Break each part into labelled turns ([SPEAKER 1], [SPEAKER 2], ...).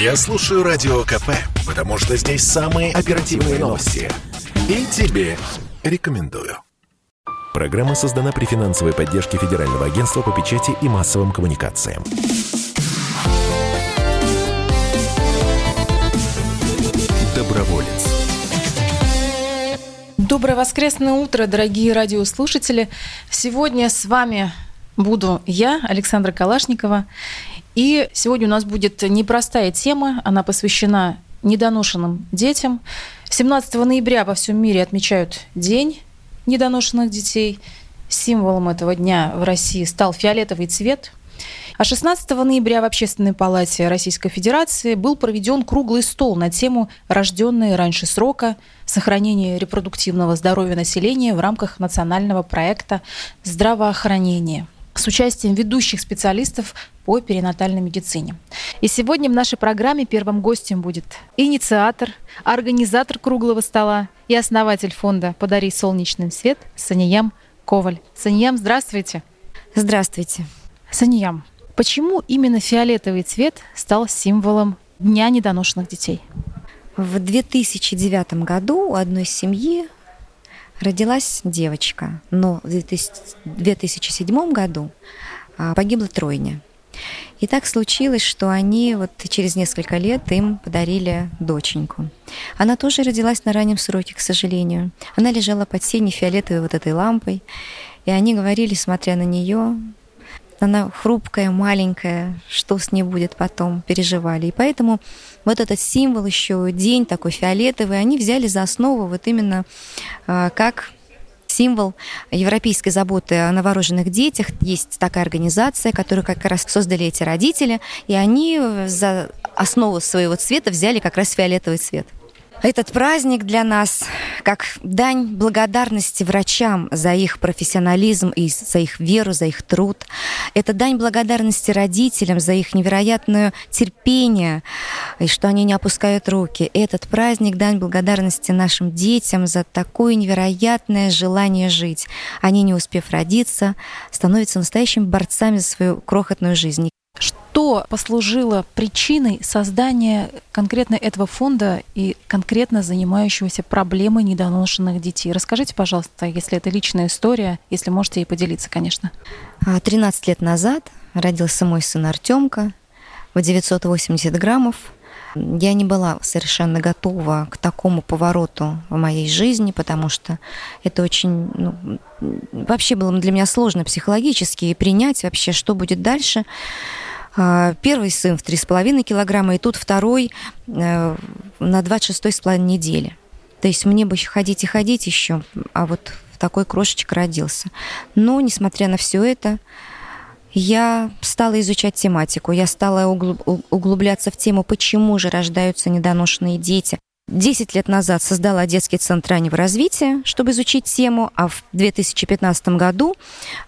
[SPEAKER 1] Я слушаю Радио КП, потому что здесь самые оперативные новости. И тебе рекомендую. Программа создана при финансовой поддержке Федерального агентства по печати и массовым коммуникациям. Доброволец.
[SPEAKER 2] Доброе воскресное утро, дорогие радиослушатели. Сегодня с вами буду я, Александра Калашникова. И сегодня у нас будет непростая тема. Она посвящена недоношенным детям. 17 ноября во всем мире отмечают День недоношенных детей. Символом этого дня в России стал фиолетовый цвет. А 16 ноября в Общественной палате Российской Федерации был проведен круглый стол на тему «Рожденные раньше срока. Сохранение репродуктивного здоровья населения в рамках национального проекта здравоохранения» с участием ведущих специалистов по перинатальной медицине. И сегодня в нашей программе первым гостем будет инициатор, организатор круглого стола и основатель фонда «Подари солнечный свет» Саниям Коваль. Саниям, здравствуйте.
[SPEAKER 3] Здравствуйте.
[SPEAKER 2] Саниям, почему именно фиолетовый цвет стал символом Дня недоношенных детей?
[SPEAKER 3] В 2009 году у одной семьи родилась девочка, но в 2007 году а, погибла тройня. И так случилось, что они вот через несколько лет им подарили доченьку. Она тоже родилась на раннем сроке, к сожалению. Она лежала под синей фиолетовой вот этой лампой. И они говорили, смотря на нее, она хрупкая, маленькая, что с ней будет потом, переживали. И поэтому вот этот символ еще, день такой фиолетовый, они взяли за основу вот именно а, как символ европейской заботы о новорожденных детях. Есть такая организация, которую как раз создали эти родители, и они за основу своего цвета взяли как раз фиолетовый цвет. Этот праздник для нас как дань благодарности врачам за их профессионализм и за их веру, за их труд. Это дань благодарности родителям за их невероятное терпение и что они не опускают руки. Этот праздник дань благодарности нашим детям за такое невероятное желание жить. Они, не успев родиться, становятся настоящими борцами за свою крохотную жизнь.
[SPEAKER 2] Что послужило причиной создания конкретно этого фонда и конкретно занимающегося проблемой недоношенных детей? Расскажите, пожалуйста, если это личная история, если можете ей поделиться, конечно.
[SPEAKER 3] 13 а, лет назад родился мой сын Артемка в 980 граммов. Я не была совершенно готова к такому повороту в моей жизни, потому что это очень, ну, вообще было для меня сложно психологически принять вообще, что будет дальше. А, первый сын в 3,5 килограмма, и тут второй э, на 26,5 недели. То есть мне бы ходить и ходить еще, а вот такой крошечек родился. Но, несмотря на все это, я стала изучать тематику, я стала углубляться в тему, почему же рождаются недоношенные дети, 10 лет назад создала детский центр раннего развития, чтобы изучить тему, а в 2015 году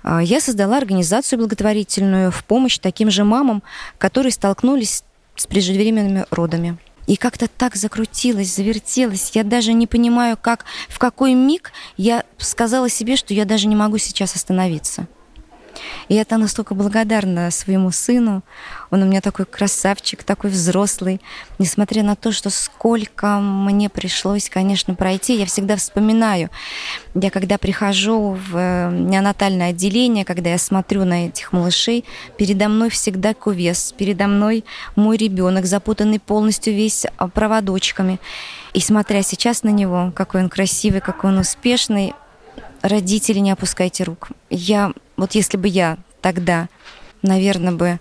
[SPEAKER 3] а, я создала организацию благотворительную в помощь таким же мамам, которые столкнулись с преждевременными родами. И как-то так закрутилось, завертелось. Я даже не понимаю, как, в какой миг я сказала себе, что я даже не могу сейчас остановиться. И я там настолько благодарна своему сыну. Он у меня такой красавчик, такой взрослый. Несмотря на то, что сколько мне пришлось, конечно, пройти, я всегда вспоминаю. Я когда прихожу в э, неонатальное отделение, когда я смотрю на этих малышей, передо мной всегда кувес, передо мной мой ребенок, запутанный полностью весь а, проводочками. И смотря сейчас на него, какой он красивый, какой он успешный, родители, не опускайте рук. Я, вот если бы я тогда, наверное, бы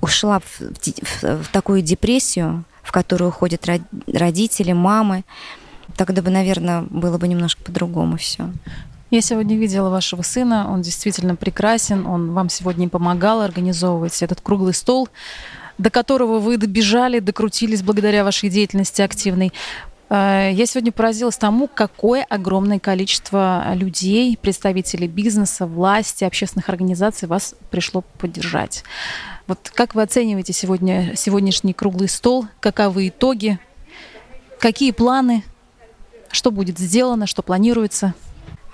[SPEAKER 3] ушла в, в, в такую депрессию, в которую уходят родители, мамы, тогда бы, наверное, было бы немножко по-другому все.
[SPEAKER 2] Я сегодня видела вашего сына, он действительно прекрасен, он вам сегодня помогал организовывать этот круглый стол, до которого вы добежали, докрутились благодаря вашей деятельности активной. Э, я сегодня поразилась тому, какое огромное количество людей, представителей бизнеса, власти, общественных организаций вас пришло поддержать. Вот как вы оцениваете сегодня, сегодняшний круглый стол? Каковы итоги? Какие планы? Что будет сделано? Что планируется?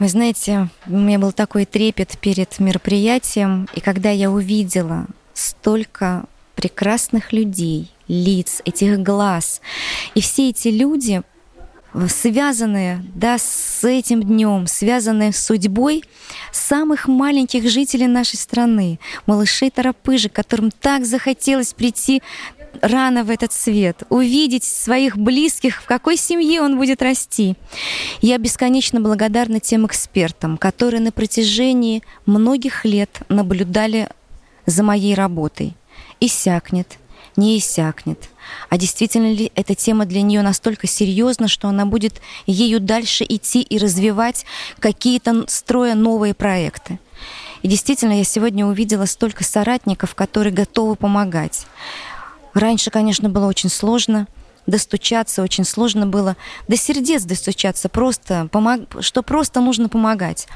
[SPEAKER 3] Вы знаете, у меня был такой трепет перед мероприятием, и когда я увидела столько прекрасных людей, лиц, этих глаз. И все эти люди связанные да, с этим днем, связанные с судьбой самых маленьких жителей нашей страны, малышей Тарапыжи, которым так захотелось прийти рано в этот свет, увидеть своих близких, в какой семье он будет расти. Я бесконечно благодарна тем экспертам, которые на протяжении многих лет наблюдали за моей работой. Иссякнет, не иссякнет. А действительно ли эта тема для нее настолько серьезна, что она будет ею дальше идти и развивать какие-то строя новые проекты? И действительно, я сегодня увидела столько соратников, которые готовы помогать. Раньше, конечно, было очень сложно достучаться, очень сложно было до сердец достучаться, просто помог... что просто нужно помогать.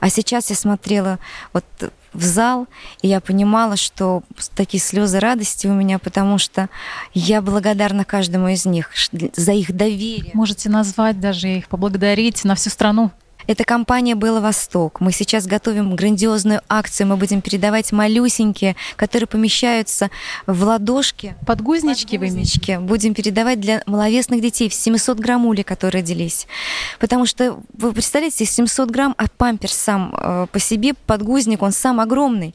[SPEAKER 3] А сейчас я смотрела вот в зал, и я понимала, что такие слезы радости у меня, потому что я благодарна каждому из них за их доверие.
[SPEAKER 2] Можете назвать даже их, поблагодарить на всю страну.
[SPEAKER 3] Это компания «Было Восток». Мы сейчас готовим грандиозную акцию. Мы будем передавать малюсенькие, которые помещаются в ладошки.
[SPEAKER 2] Подгузнички,
[SPEAKER 3] Подгузнички. Вы будем передавать для маловесных детей в 700 граммули, которые родились. Потому что, вы представляете, 700 грамм, а памперс сам э, по себе, подгузник, он сам огромный.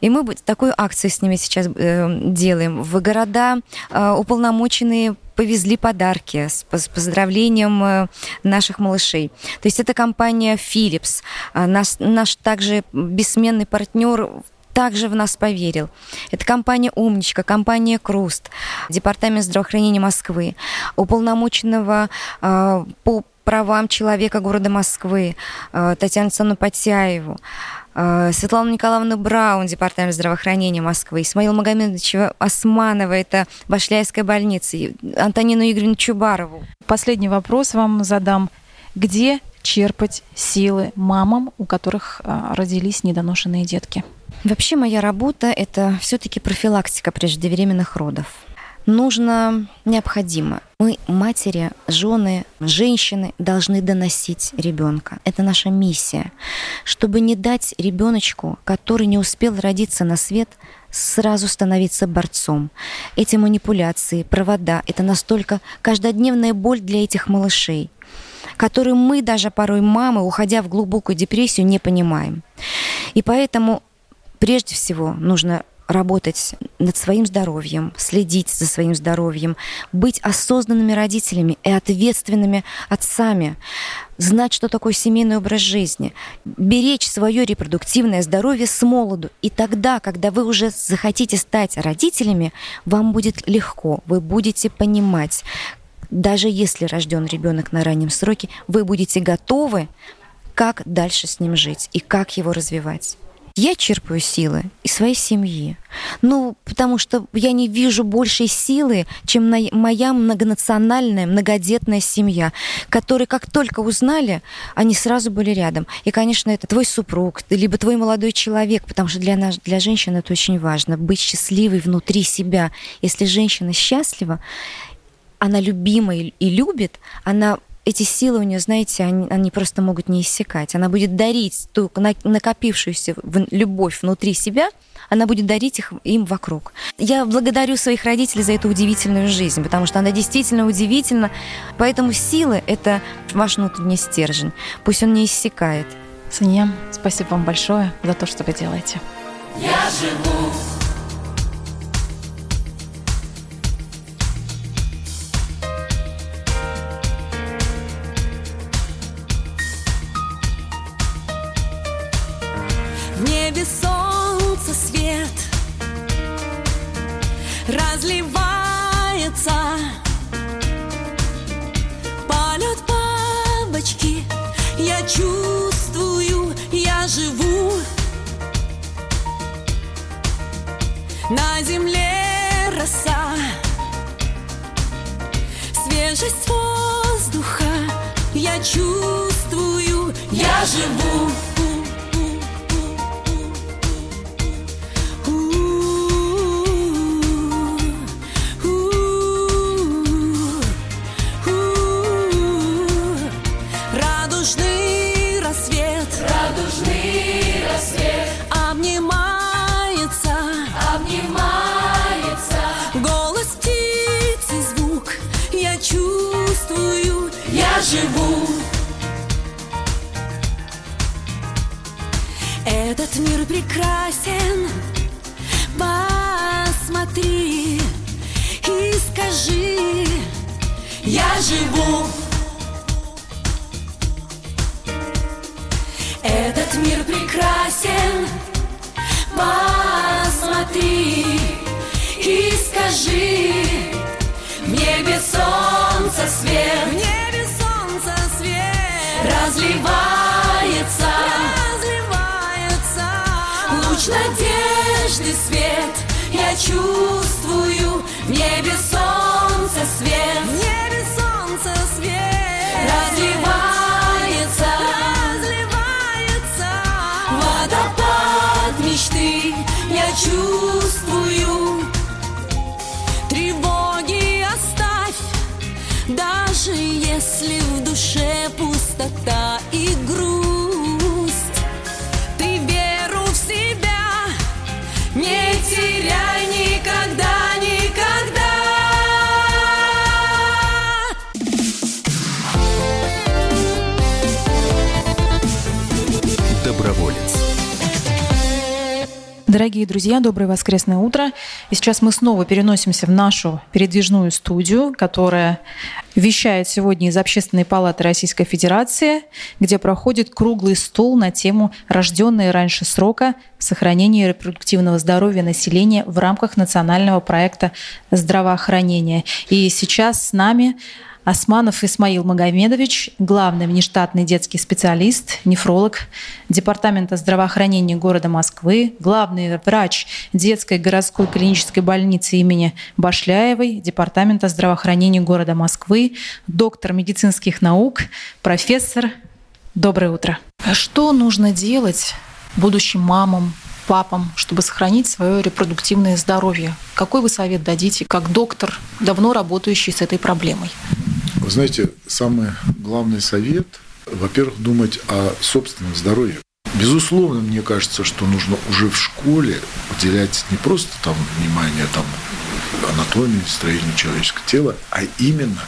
[SPEAKER 3] И мы такую акцию с ними сейчас э, делаем. В города э, уполномоченные повезли подарки с, поздравлением э, наших малышей. То есть это компания Philips, э, наш, наш также бессменный партнер также в нас поверил. Это компания «Умничка», компания «Круст», Департамент здравоохранения Москвы, уполномоченного э, по правам человека города Москвы э, Татьяну Александровну Потяеву, Светлана Николаевна Браун, Департамент здравоохранения Москвы, Исмаил Магомедович Османова, это Башляйская больница, Антонину Игоревну Чубарову.
[SPEAKER 2] Последний вопрос вам задам. Где черпать силы мамам, у которых э, родились недоношенные детки?
[SPEAKER 3] Вообще моя работа – это все-таки профилактика преждевременных родов нужно, необходимо. Мы, матери, жены, женщины, должны доносить ребенка. Это наша миссия. Чтобы не дать ребеночку, который не успел родиться на свет, сразу становиться борцом. Эти манипуляции, провода — это настолько каждодневная боль для этих малышей которую мы даже порой мамы, уходя в глубокую депрессию, не понимаем. И поэтому прежде всего нужно работать над своим здоровьем, следить за своим здоровьем, быть осознанными родителями и ответственными отцами, знать, что такое семейный образ жизни, беречь свое репродуктивное здоровье с молоду. И тогда, когда вы уже захотите стать родителями, вам будет легко, вы будете понимать, даже если рожден ребенок на раннем сроке, вы будете готовы, как дальше с ним жить и как его развивать. Я черпаю силы из своей семьи. Ну, потому что я не вижу большей силы, чем моя многонациональная, многодетная семья, которые как только узнали, они сразу были рядом. И, конечно, это твой супруг, либо твой молодой человек, потому что для, нас, для женщин это очень важно, быть счастливой внутри себя. Если женщина счастлива, она любима и любит, она эти силы у нее, знаете, они, они просто могут не иссякать. Она будет дарить ту накопившуюся любовь внутри себя, она будет дарить их им вокруг. Я благодарю своих родителей за эту удивительную жизнь, потому что она действительно удивительна. Поэтому силы — это ваш внутренний стержень. Пусть он не иссякает.
[SPEAKER 2] Санья, спасибо вам большое за то, что вы делаете. Я живу
[SPEAKER 4] бабочки Я чувствую, я живу На земле роса. Свежесть воздуха. Я чувствую, я живу прекрасен, посмотри и скажи, я живу. Этот мир прекрасен, посмотри и скажи, в небе солнце свет, свет. Я чувствую в небе солнце свет, в небе солнце свет. Разливается, разливается. Водопад мечты. Я чувствую. Тревоги оставь, даже если в душе пустота
[SPEAKER 1] Доброволец.
[SPEAKER 2] Дорогие друзья, доброе воскресное утро. И сейчас мы снова переносимся в нашу передвижную студию, которая вещает сегодня из Общественной палаты Российской Федерации, где проходит круглый стол на тему «Рожденные раньше срока. Сохранение репродуктивного здоровья населения в рамках национального проекта здравоохранения». И сейчас с нами Османов Исмаил Магомедович, главный внештатный детский специалист, нефролог Департамента здравоохранения города Москвы, главный врач детской городской клинической больницы имени Башляевой, Департамента здравоохранения города Москвы, доктор медицинских наук, профессор. Доброе утро. А Что нужно делать будущим мамам, папам, чтобы сохранить свое репродуктивное здоровье? Какой вы совет дадите, как доктор, давно работающий с этой проблемой?
[SPEAKER 5] Вы знаете, самый главный совет, во-первых, думать о собственном здоровье. Безусловно, мне кажется, что нужно уже в школе уделять не просто там внимание там, анатомии, строению человеческого тела, а именно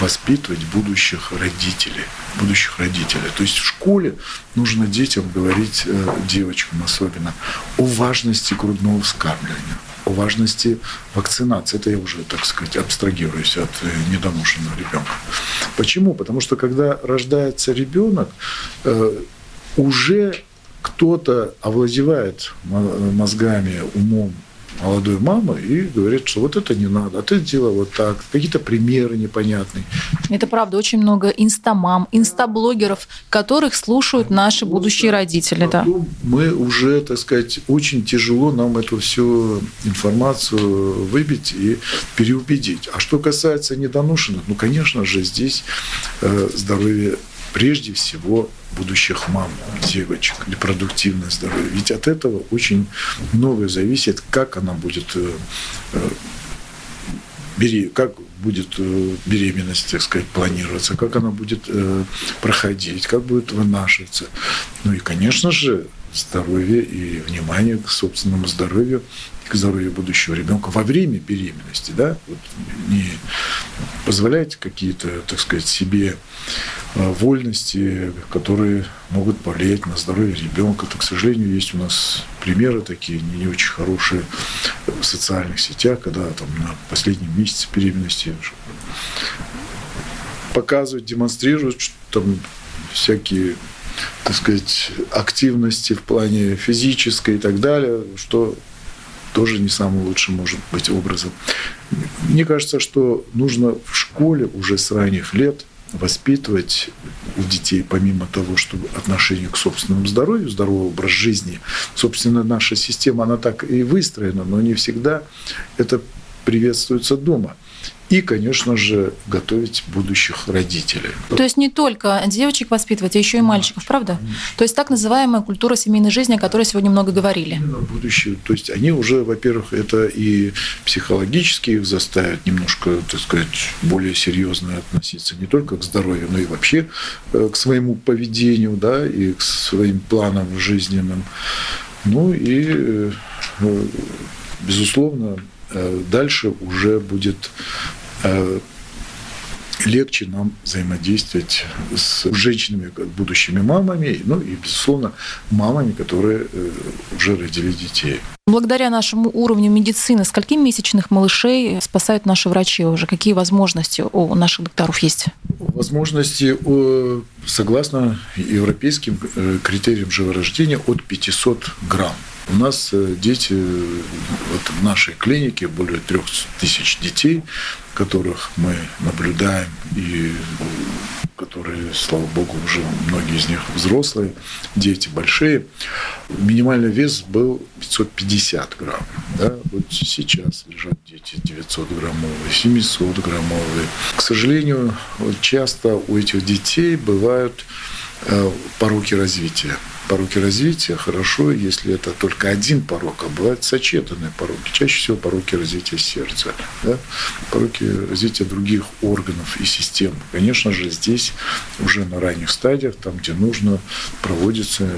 [SPEAKER 5] воспитывать будущих родителей. Будущих родителей. То есть в школе нужно детям говорить, э, девочкам особенно, о важности грудного вскармливания о важности вакцинации. Это я уже, так сказать, абстрагируюсь от э, недоношенного ребенка. Почему? Потому что когда рождается ребенок, э, уже кто-то овладевает мозгами, умом молодой мамы и говорит, что вот это не надо, а ты делай вот так, какие-то примеры непонятные.
[SPEAKER 2] Это правда, очень много инстамам, инстаблогеров, которых слушают наши будущие родители. Да.
[SPEAKER 5] Мы уже, так сказать, очень тяжело нам эту всю информацию выбить и переубедить. А что касается недоношенных, ну, конечно же, здесь э, здоровье прежде всего будущих мам, девочек, репродуктивное здоровье. Ведь от этого очень многое зависит, как она будет э, э, как будет э, беременность, так сказать, планироваться, как она будет проходить, как будет вынашиваться. Ну и, конечно же, здоровье и внимание к собственному здоровью к здоровью будущего ребенка во время беременности, да, вот не позволяйте какие-то, так сказать, себе э, вольности, которые могут повлиять на здоровье ребенка. То, к сожалению, есть у нас примеры такие не очень хорошие в социальных сетях, когда там на последнем месяце беременности показывают, демонстрируют, что там всякие так сказать, активности в плане физической и так далее, что тоже не самым лучшим может быть образом. Мне кажется, что нужно в школе уже с ранних лет воспитывать у детей, помимо того, чтобы отношение к собственному здоровью, здоровый образ жизни, собственно, наша система, она так и выстроена, но не всегда это приветствуется дома и, конечно же, готовить будущих родителей.
[SPEAKER 2] То есть не только девочек воспитывать, а еще и мальчиков, правда? То есть так называемая культура семейной жизни, о которой сегодня много говорили.
[SPEAKER 5] Именно будущее. То есть они уже, во-первых, это и психологически их заставят немножко, так сказать, более серьезно относиться не только к здоровью, но и вообще э, к своему поведению, да, и к своим планам жизненным. Ну и, э, безусловно, э, дальше уже будет легче нам взаимодействовать с женщинами, будущими мамами, ну и, безусловно, мамами, которые э, уже родили детей.
[SPEAKER 2] Благодаря нашему уровню медицины, скольки месячных малышей спасают наши врачи уже? Какие возможности у наших докторов есть?
[SPEAKER 5] Возможности, согласно европейским э, критериям живорождения, от 500 грамм. У нас э, дети, вот в нашей клинике более трех тысяч детей, которых мы наблюдаем и которые, слава богу, уже многие из них взрослые, дети большие. Минимальный вес был 550 грамм. Да? Вот сейчас лежат дети 900 граммовые, 700 граммовые. К сожалению, часто у этих детей бывают э, пороки развития пороки развития хорошо, если это только один порог, а бывают сочетанные пороки. Чаще всего пороки развития сердца, да? пороки развития других органов и систем. Конечно же, здесь уже на ранних стадиях, там, где нужно, проводятся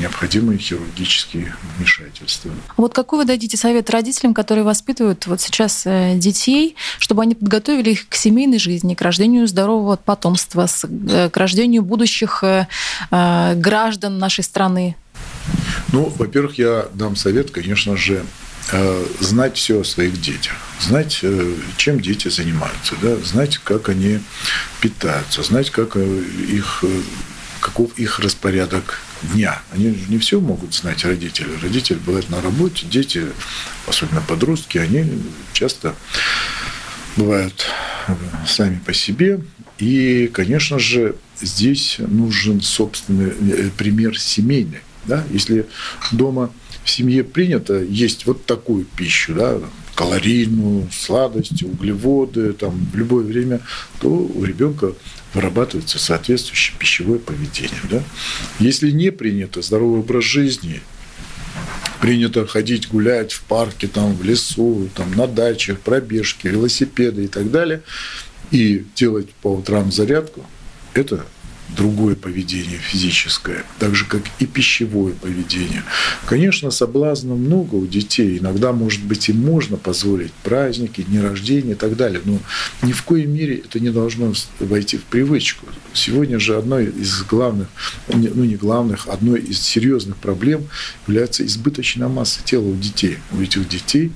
[SPEAKER 5] необходимые хирургические вмешательства.
[SPEAKER 2] Вот какой вы дадите совет родителям, которые воспитывают вот сейчас э, детей, чтобы они подготовили их к семейной жизни, к рождению здорового потомства, э, к рождению будущих э, граждан нашей страны? Страны?
[SPEAKER 5] Ну, во-первых, я дам совет, конечно же, э, знать все о своих детях, знать, э, чем дети занимаются, да, знать, как они питаются, знать, как э, их, каков их распорядок дня. Они не все могут знать родители. Родители бывают на работе, дети, особенно подростки, они часто бывают сами по себе. И, конечно же, здесь нужен собственный э, пример семейный. Да? Если дома в семье принято есть вот такую пищу, да, калорийную, сладости, углеводы, там, в любое время, то у ребенка вырабатывается соответствующее пищевое поведение. Да? Если не принято здоровый образ жизни, принято ходить гулять в парке, там, в лесу, там, на дачах, пробежки, велосипеды и так далее, и делать по утрам зарядку, это другое поведение физическое, так же, как и пищевое поведение. Конечно, соблазна много у детей. Иногда, может быть, им можно позволить праздники, дни рождения и так далее. Но ни в коей мере это не должно войти в привычку. Сегодня же одной из главных, ну не главных, одной из серьезных проблем является избыточная масса тела у детей. У этих детей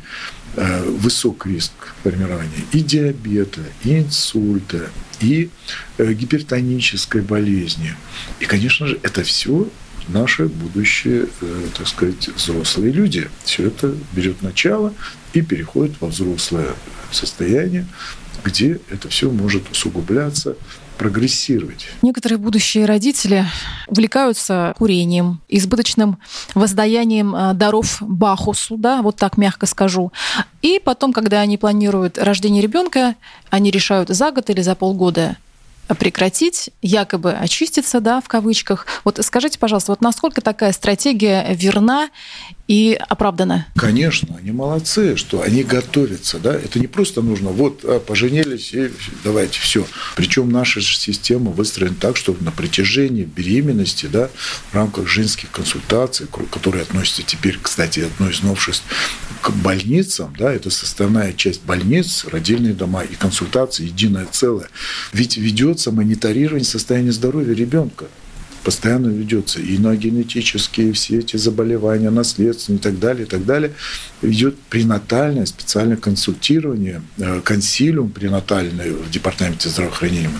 [SPEAKER 5] Э, высок риск формирования и диабета, и инсульта, и э, гипертонической болезни. И, конечно же, это все наши будущие, э, так сказать, взрослые люди. Все это берет начало и переходит во взрослое состояние, где это все может усугубляться прогрессировать.
[SPEAKER 2] Некоторые будущие родители увлекаются курением, избыточным воздаянием э, даров Бахусу, да, вот так мягко скажу. И потом, когда они планируют рождение ребенка, они решают за год или за полгода прекратить, якобы очиститься, да, в кавычках. Вот скажите, пожалуйста, вот насколько такая стратегия верна и оправдана?
[SPEAKER 5] Конечно, они молодцы, что они готовятся, да. Это не просто нужно, вот а, поженились и давайте все. Причем наша система выстроена так, что на протяжении беременности, да, в рамках женских консультаций, которые относятся теперь, кстати, одно из новшеств к больницам, да, это составная часть больниц, родильные дома и консультации, единое целое. Ведь ведется мониторирование состояния здоровья ребенка постоянно ведется. И на генетические все эти заболевания, наследственные и так далее, и так далее. Идет пренатальное специальное консультирование, э, консилиум пренатальный в департаменте здравоохранения.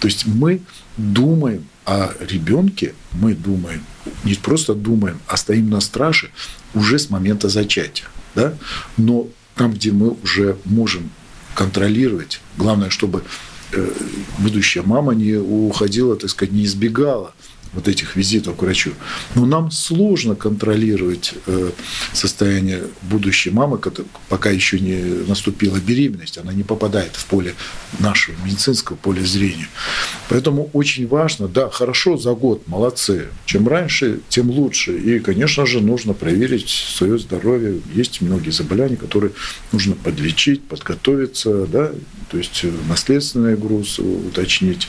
[SPEAKER 5] То есть мы думаем о ребенке, мы думаем, не просто думаем, а стоим на страже уже с момента зачатия да? но там, где мы уже можем контролировать, главное, чтобы э, будущая мама не уходила, так сказать, не избегала вот этих визитов к врачу. Но нам сложно контролировать э, состояние будущей мамы, пока еще не наступила беременность, она не попадает в поле нашего медицинского поля зрения. Поэтому очень важно, да, хорошо за год, молодцы. Чем раньше, тем лучше. И, конечно же, нужно проверить свое здоровье. Есть многие заболевания, которые нужно подлечить, подготовиться, да, то есть наследственный груз уточнить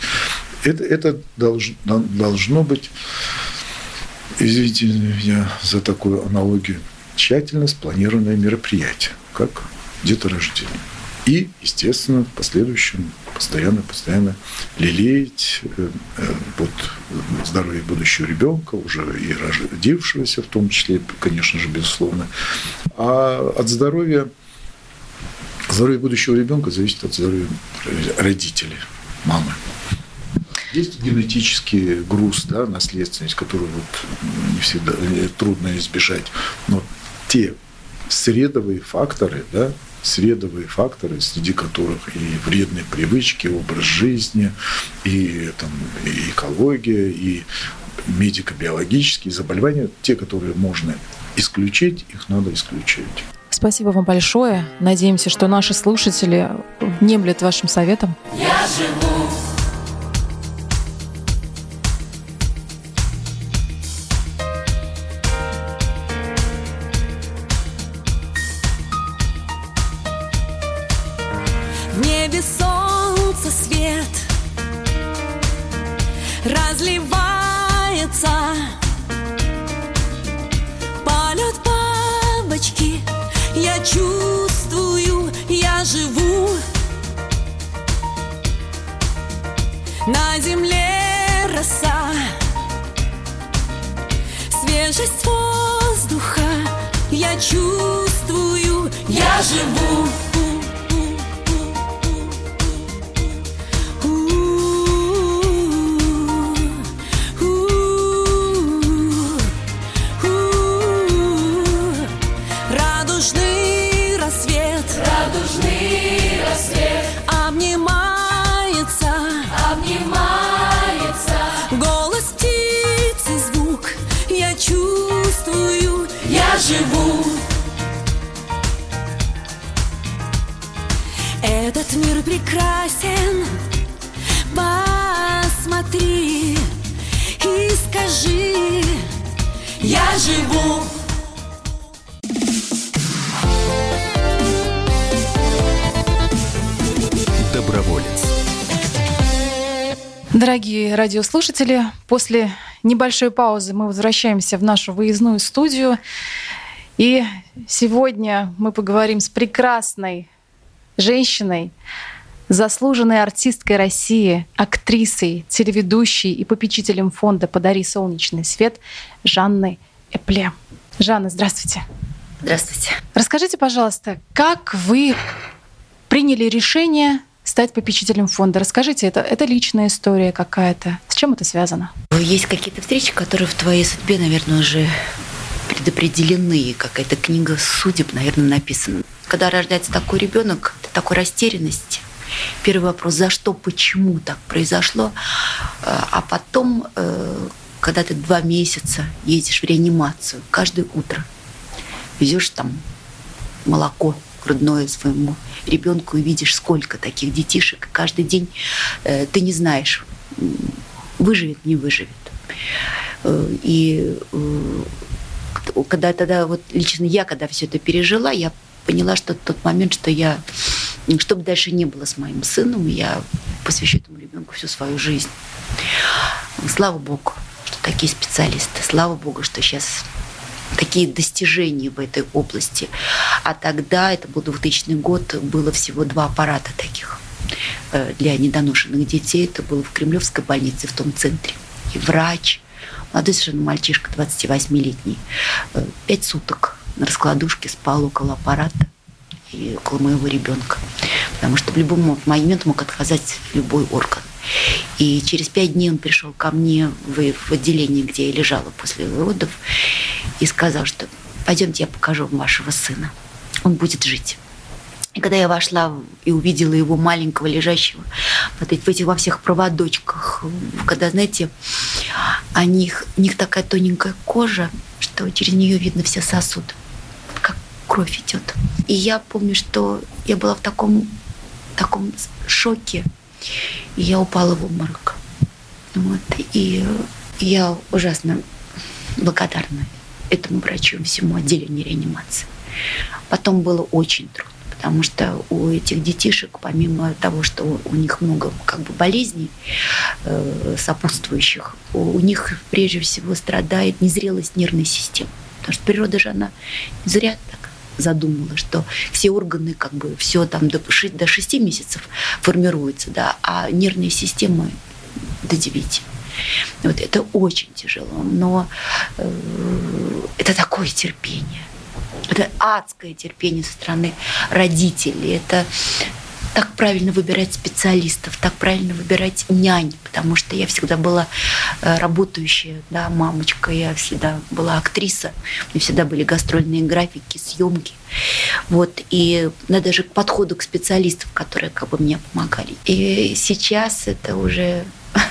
[SPEAKER 5] это, это должно, должно быть, извините меня за такую аналогию, тщательно спланированное мероприятие, как деторождение. И, естественно, в последующем постоянно, постоянно лелеять э, э, вот, здоровье будущего ребенка, уже и родившегося в том числе, конечно же, безусловно. А от здоровья, здоровье будущего ребенка зависит от здоровья родителей, мамы. Есть генетический груз, да, наследственность, которую вот не всегда трудно избежать. Но те средовые факторы, да, средовые факторы, среди которых и вредные привычки, образ жизни, и, там, и экология, и медико-биологические заболевания, те, которые можно исключить, их надо исключать.
[SPEAKER 2] Спасибо вам большое. Надеемся, что наши слушатели внемлят вашим советом. Я живу
[SPEAKER 4] живу. Этот мир прекрасен. Посмотри и скажи Я живу.
[SPEAKER 2] Доброволец. Дорогие радиослушатели, после небольшой паузы мы возвращаемся в нашу выездную студию. И сегодня мы поговорим с прекрасной женщиной, заслуженной артисткой России, актрисой, телеведущей и попечителем фонда «Подари солнечный свет» Жанной Эпле. Жанна, здравствуйте.
[SPEAKER 6] Здравствуйте.
[SPEAKER 2] Расскажите, пожалуйста, как вы приняли решение стать попечителем фонда. Расскажите, это, это личная история какая-то. С чем это связано?
[SPEAKER 6] Есть какие-то встречи, которые в твоей судьбе, наверное, уже предопределены. Какая-то книга судеб, наверное, написана. Когда рождается такой ребенок, такой растерянности, первый вопрос, за что, почему так произошло, э, а потом, э, когда ты два месяца ездишь в реанимацию, каждое утро везешь там молоко грудное своему ребенку и видишь, сколько таких детишек. Каждый день э, ты не знаешь, выживет, не выживет. И когда тогда вот лично я, когда все это пережила, я поняла, что тот момент, что я, чтобы дальше не было с моим сыном, я посвящу этому ребенку всю свою жизнь. Слава Богу, что такие специалисты. Слава Богу, что сейчас такие достижения в этой области. А тогда, это был 2000 год, было всего два аппарата таких э, для недоношенных детей. Это было в Кремлевской больнице, в том центре. И врач, молодой совершенно мальчишка, 28-летний, э, пять суток на раскладушке спал около аппарата и около моего ребенка. Потому что в любой момент мог отказать любой орган. И через пять дней он пришел ко мне в, в отделение, где я лежала после родов, и сказал, что пойдемте, я покажу вам вашего сына. Он будет жить. И когда я вошла и увидела его маленького, лежащего вот в этих во всех проводочках, когда, знаете, у них, у них такая тоненькая кожа, что через нее видно все сосуды, как кровь идет. И я помню, что я была в таком, таком шоке, и я упала в обморок. Вот. И я ужасно благодарна этому врачу, всему отделению реанимации. Потом было очень трудно, потому что у этих детишек, помимо того, что у них много как бы болезней э, сопутствующих, у, у них прежде всего страдает незрелость нервной системы. Потому что природа же, она зря так задумала, что все органы, как бы все там до, до 6 месяцев формируются, да, а нервная система до 9. Вот это очень тяжело, но э, это такое терпение. Это адское терпение со стороны родителей. Это так правильно выбирать специалистов, так правильно выбирать нянь, потому что я всегда была э, работающая, да, мамочка, я всегда была актриса, у меня всегда были гастрольные графики, съемки, вот, и надо даже к подходу к специалистам, которые как бы мне помогали. И сейчас это уже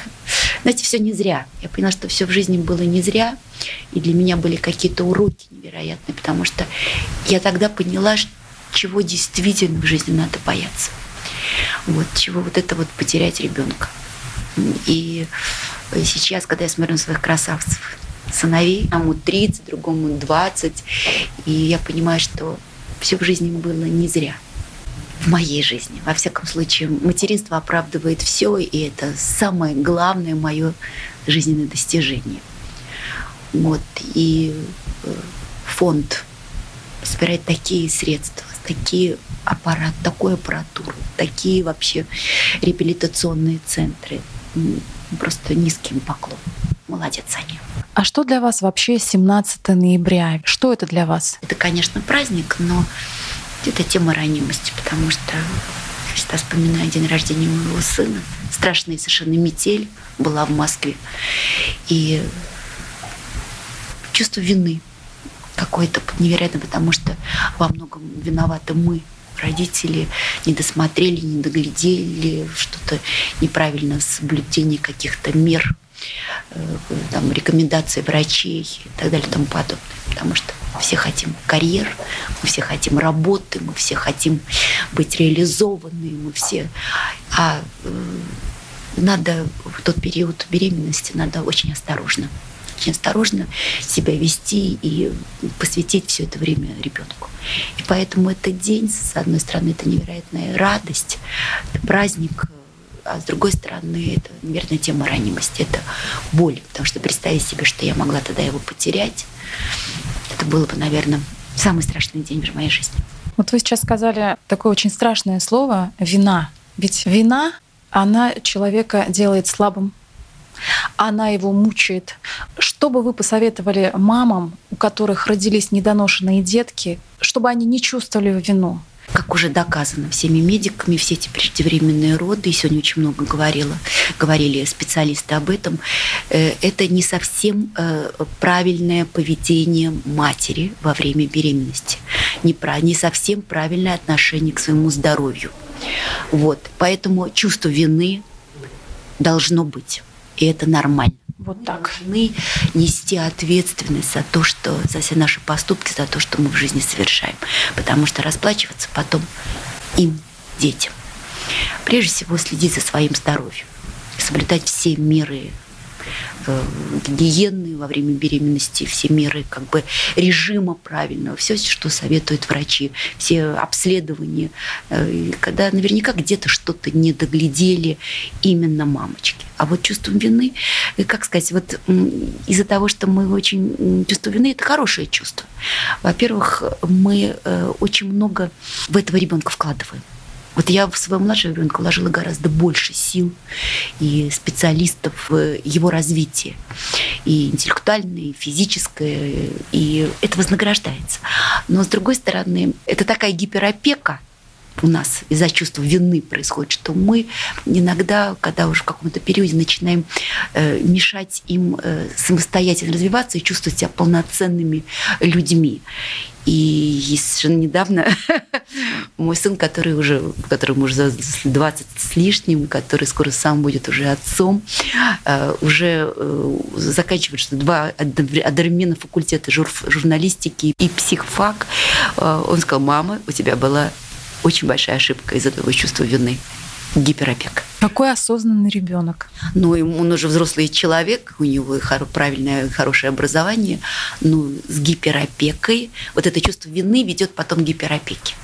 [SPEAKER 6] знаете, все не зря. Я поняла, что все в жизни было не зря, и для меня были какие-то уроки невероятные, потому что я тогда поняла, чего действительно в жизни надо бояться. Вот, чего вот это вот потерять ребенка. И сейчас, когда я смотрю на своих красавцев, сыновей, одному 30, другому 20, и я понимаю, что все в жизни было не зря в моей жизни. Во всяком случае, материнство оправдывает все, и это самое главное мое жизненное достижение. Вот. И э, фонд собирает такие средства, такие аппарат, такую аппаратуру, такие вообще реабилитационные центры. Просто низкий поклон. Молодец они.
[SPEAKER 2] А что для вас вообще 17 ноября? Что это для вас?
[SPEAKER 6] Это, конечно, праздник, но это тема ранимости, потому что я всегда вспоминаю день рождения моего сына. Страшная совершенно метель была в Москве. И чувство вины какое-то невероятное, потому что во многом виноваты мы, родители не досмотрели, не доглядели, что-то неправильно соблюдение каких-то мер, э, там, рекомендаций врачей и так далее и тому подобное. Потому что все хотим карьер, мы все хотим работы, мы все хотим быть реализованы, мы все... А э, надо в тот период беременности надо очень осторожно очень осторожно себя вести и посвятить все это время ребенку. И поэтому этот день, с одной стороны, это невероятная радость, это праздник, а с другой стороны, это, наверное, тема ранимости, это боль, потому что представить себе, что я могла тогда его потерять, это было бы, наверное, самый страшный день в моей жизни.
[SPEAKER 2] Вот вы сейчас сказали такое очень страшное слово «вина». Ведь вина, она человека делает слабым, она его мучает. Что бы вы посоветовали мамам, у которых родились недоношенные детки, чтобы они не чувствовали вину?
[SPEAKER 6] Как уже доказано всеми медиками, все эти преждевременные роды, и сегодня очень много говорила, говорили специалисты об этом, э, это не совсем э, правильное поведение матери во время беременности, не, не совсем правильное отношение к своему здоровью. Вот. Поэтому чувство вины должно быть, и это нормально.
[SPEAKER 2] Вот так.
[SPEAKER 6] Мы нести ответственность за то, что за все наши поступки, за то, что мы в жизни совершаем. Потому что расплачиваться потом им, детям. Прежде всего следить за своим здоровьем, соблюдать все меры гигиены во время беременности, все меры как бы режима правильного, все, что советуют врачи, все обследования, э, когда наверняка где-то что-то не доглядели именно мамочки. А вот чувство вины, э, как сказать, вот из-за того, что мы очень... Чувство вины – это хорошее чувство. Во-первых, мы очень много в этого ребенка вкладываем. Вот я в своего младшего ребенка вложила гораздо больше сил и специалистов в его развитие. И интеллектуальное, и физическое, и это вознаграждается. Но, с другой стороны, это такая гиперопека, у нас из-за чувства вины происходит, что мы иногда, когда уже в каком-то периоде начинаем э, мешать им э, самостоятельно развиваться и чувствовать себя полноценными людьми. И совершенно недавно мой сын, который уже, которому уже 20 с лишним, который скоро сам будет уже отцом, э, уже э, заканчивает что два одновременно факультета журналистики и психфак. Э, он сказал, мама, у тебя была очень большая ошибка из-за твоего чувства вины гиперопека.
[SPEAKER 2] Какой осознанный ребенок?
[SPEAKER 6] Ну, он уже взрослый человек, у него правильное, хорошее образование, ну, с гиперопекой. Вот это чувство вины ведет потом к гиперопеке.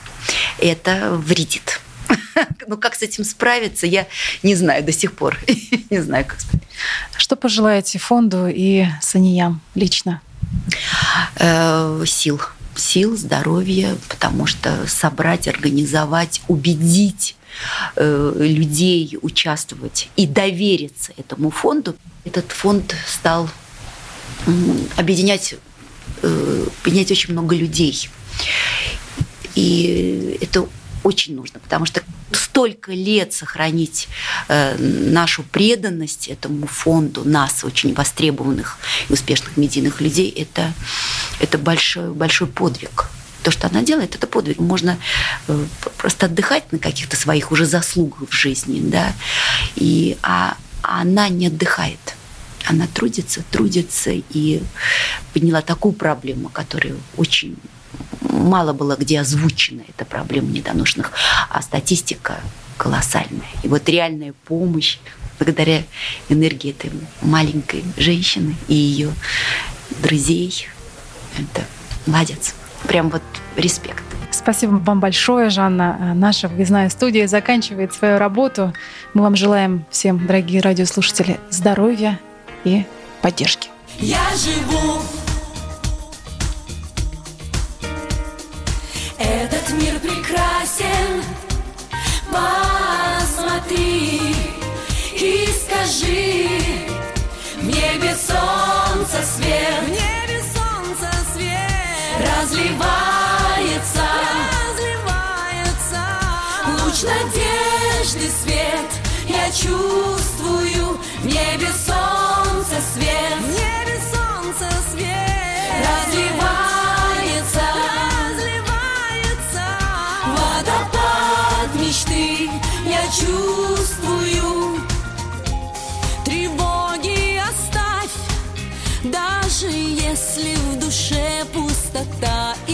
[SPEAKER 6] Это вредит. Ну, как с этим справиться, я не знаю до сих пор. не знаю, как справиться.
[SPEAKER 2] Что пожелаете фонду и Саниям лично?
[SPEAKER 6] Э, сил сил, здоровья, потому что собрать, организовать, убедить э, людей участвовать и довериться этому фонду, этот фонд стал объединять, э, объединять очень много людей. И это очень нужно, потому что столько лет сохранить э, нашу преданность этому фонду, нас, очень востребованных и успешных медийных людей, это, это большой, большой подвиг. То, что она делает, это подвиг. Можно э, просто отдыхать на каких-то своих уже заслугах в жизни, да, и, а, а она не отдыхает. Она трудится, трудится и подняла такую проблему, которая очень мало было где озвучена эта проблема недоношенных, а статистика колоссальная. И вот реальная помощь благодаря энергии этой маленькой женщины и ее друзей, это молодец. Прям вот респект.
[SPEAKER 2] Спасибо вам большое, Жанна. Наша выездная студия заканчивает свою работу. Мы вам желаем всем, дорогие радиослушатели, здоровья и поддержки.
[SPEAKER 4] Я живу прекрасен, посмотри и скажи, в небе солнце свет, в небе солнце свет. Разливается, разливается. Луч надежды свет. Я чувствую в небе солнце свет, в небе если в душе пустота и